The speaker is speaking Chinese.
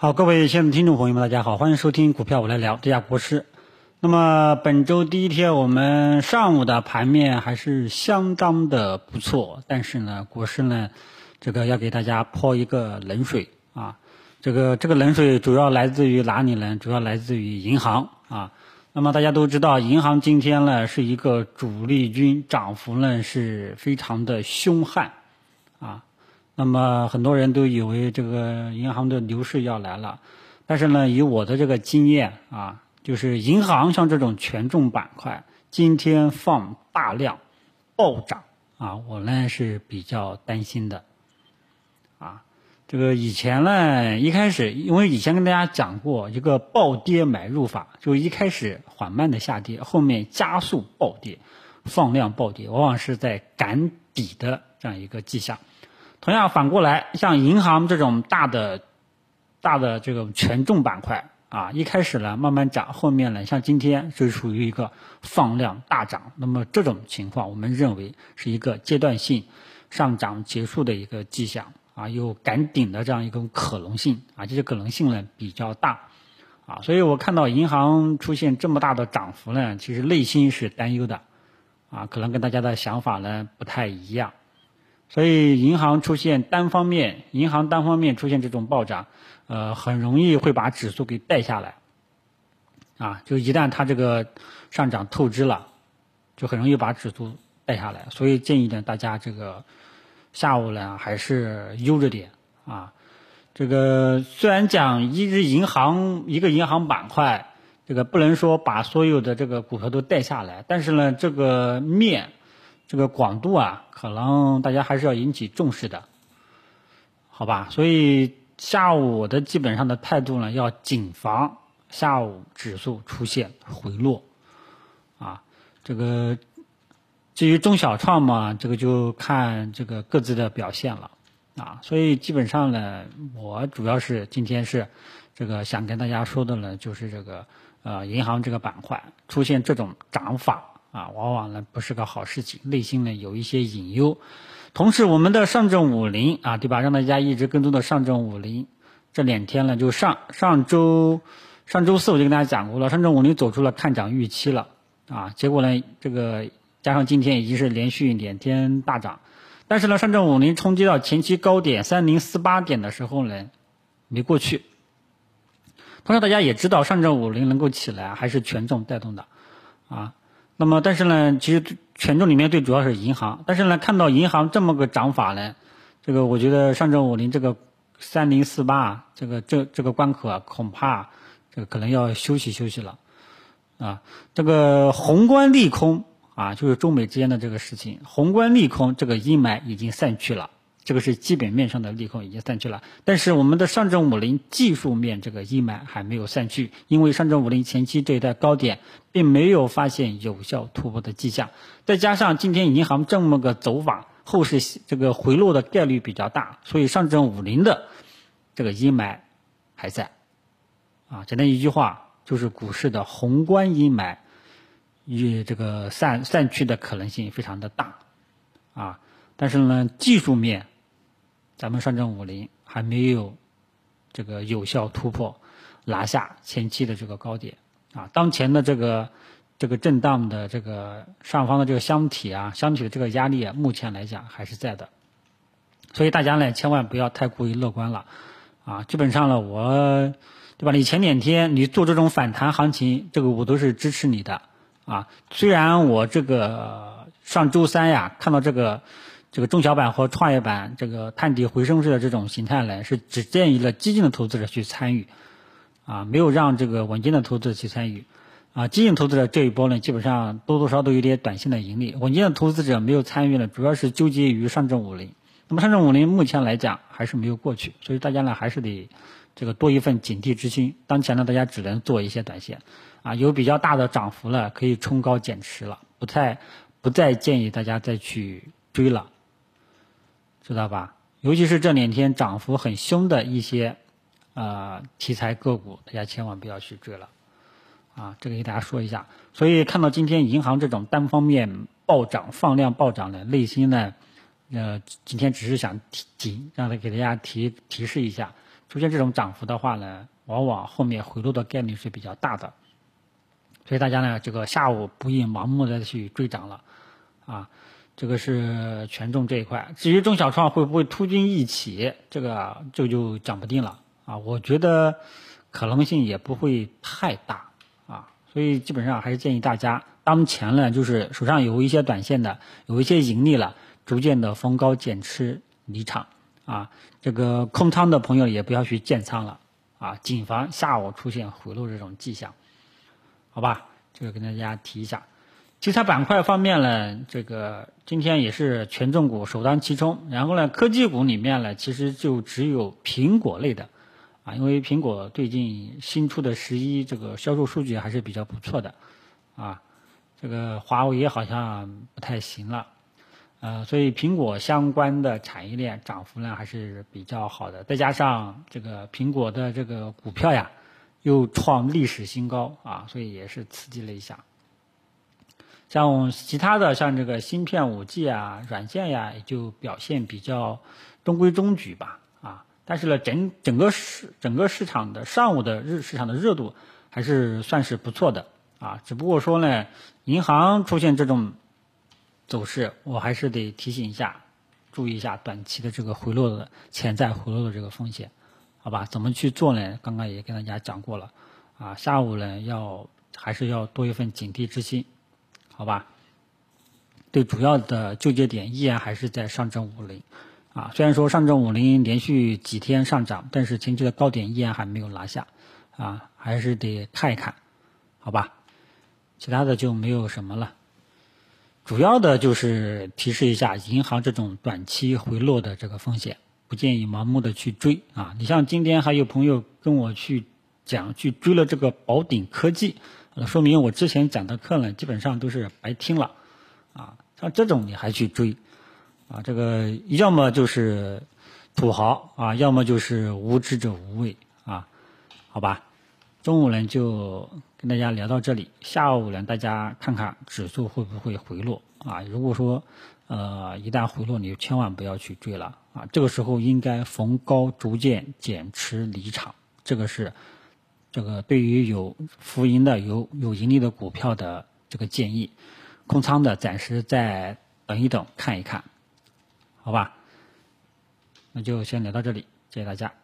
好，各位亲爱的听众朋友们，大家好，欢迎收听股票我来聊，这家国师。那么本周第一天，我们上午的盘面还是相当的不错，但是呢，国师呢，这个要给大家泼一个冷水啊。这个这个冷水主要来自于哪里呢？主要来自于银行啊。那么大家都知道，银行今天呢是一个主力军，涨幅呢是非常的凶悍。那么很多人都以为这个银行的牛市要来了，但是呢，以我的这个经验啊。就是银行像这种权重板块，今天放大量暴涨啊，我呢是比较担心的啊。这个以前呢，一开始因为以前跟大家讲过一个暴跌买入法，就一开始缓慢的下跌，后面加速暴跌，放量暴跌，往往是在赶底的这样一个迹象。同样反过来，像银行这种大的、大的这种权重板块。啊，一开始呢慢慢涨，后面呢像今天是属于一个放量大涨，那么这种情况我们认为是一个阶段性上涨结束的一个迹象啊，有赶顶的这样一种可能性啊，这些可能性呢比较大啊，所以我看到银行出现这么大的涨幅呢，其实内心是担忧的啊，可能跟大家的想法呢不太一样。所以银行出现单方面，银行单方面出现这种暴涨，呃，很容易会把指数给带下来，啊，就一旦它这个上涨透支了，就很容易把指数带下来。所以建议呢，大家这个下午呢还是悠着点啊。这个虽然讲一只银行一个银行板块，这个不能说把所有的这个股票都带下来，但是呢，这个面。这个广度啊，可能大家还是要引起重视的，好吧？所以下午我的基本上的态度呢，要谨防下午指数出现回落，啊，这个至于中小创嘛，这个就看这个各自的表现了，啊，所以基本上呢，我主要是今天是这个想跟大家说的呢，就是这个呃银行这个板块出现这种涨法。啊，往往呢不是个好事情，内心呢有一些隐忧。同时，我们的上证五零啊，对吧？让大家一直跟踪的上证五零，这两天呢就上上周上周四我就跟大家讲过了，上证五零走出了看涨预期了啊。结果呢，这个加上今天已经是连续两天大涨，但是呢，上证五零冲击到前期高点三零四八点的时候呢，没过去。同时，大家也知道，上证五零能够起来还是权重带动的啊。那么，但是呢，其实权重里面最主要是银行。但是呢，看到银行这么个涨法呢，这个我觉得上证五零这个三零四八这个这这个关口啊，恐怕这个可能要休息休息了啊。这个宏观利空啊，就是中美之间的这个事情，宏观利空这个阴霾已经散去了。这个是基本面上的利空已经散去了，但是我们的上证五零技术面这个阴霾还没有散去，因为上证五零前期这一带高点并没有发现有效突破的迹象，再加上今天银行这么个走法，后市这个回落的概率比较大，所以上证五零的这个阴霾还在，啊，简单一句话就是股市的宏观阴霾与这个散散去的可能性非常的大，啊，但是呢技术面。咱们上证五零还没有这个有效突破，拿下前期的这个高点啊。当前的这个这个震荡的这个上方的这个箱体啊，箱体的这个压力啊，目前来讲还是在的。所以大家呢，千万不要太过于乐观了啊。基本上呢，我对吧？你前两天你做这种反弹行情，这个我都是支持你的啊。虽然我这个上周三呀，看到这个。这个中小板和创业板这个探底回升式的这种形态呢，是只建议了激进的投资者去参与，啊，没有让这个稳健的投资者去参与，啊，激进投资者这一波呢，基本上多多少少都有点短线的盈利，稳健的投资者没有参与呢，主要是纠结于上证五零。那么上证五零目前来讲还是没有过去，所以大家呢还是得这个多一份警惕之心。当前呢，大家只能做一些短线，啊，有比较大的涨幅了，可以冲高减持了，不太不再建议大家再去追了。知道吧？尤其是这两天涨幅很凶的一些，呃，题材个股，大家千万不要去追了，啊，这个给大家说一下。所以看到今天银行这种单方面暴涨、放量暴涨的，内心呢，呃，今天只是想提提，让他给大家提提示一下，出现这种涨幅的话呢，往往后面回落的概率是比较大的。所以大家呢，这个下午不宜盲目的去追涨了，啊，这个是权重这一块。至于中小创会不会突军一起，这个这就讲不定了啊。我觉得可能性也不会太大啊。所以基本上还是建议大家，当前呢就是手上有一些短线的，有一些盈利了，逐渐的逢高减持离场啊。这个空仓的朋友也不要去建仓了啊，谨防下午出现回落这种迹象。好吧，这个跟大家提一下。其他板块方面呢，这个今天也是权重股首当其冲。然后呢，科技股里面呢，其实就只有苹果类的，啊，因为苹果最近新出的十一这个销售数据还是比较不错的，啊，这个华为好像不太行了，呃，所以苹果相关的产业链涨幅呢还是比较好的。再加上这个苹果的这个股票呀。又创历史新高啊，所以也是刺激了一下。像其他的，像这个芯片、五 G 啊、软件呀，也就表现比较中规中矩吧啊。但是呢，整整个市整个市场的上午的日市场的热度还是算是不错的啊。只不过说呢，银行出现这种走势，我还是得提醒一下，注意一下短期的这个回落的潜在回落的这个风险。好吧，怎么去做呢？刚刚也跟大家讲过了，啊，下午呢要还是要多一份警惕之心，好吧？对主要的纠结点依然还是在上证五零，啊，虽然说上证五零连续几天上涨，但是前期的高点依然还没有拿下，啊，还是得看一看，好吧？其他的就没有什么了，主要的就是提示一下银行这种短期回落的这个风险。不建议盲目的去追啊！你像今天还有朋友跟我去讲，去追了这个宝鼎科技，说明我之前讲的课呢，基本上都是白听了啊。像这种你还去追啊？这个要么就是土豪啊，要么就是无知者无畏啊。好吧，中午呢就跟大家聊到这里，下午呢大家看看指数会不会回落啊？如果说呃一旦回落，你就千万不要去追了。啊，这个时候应该逢高逐渐减持离场，这个是这个对于有浮盈的、有有盈利的股票的这个建议。空仓的暂时再等一等，看一看，好吧？那就先聊到这里，谢谢大家。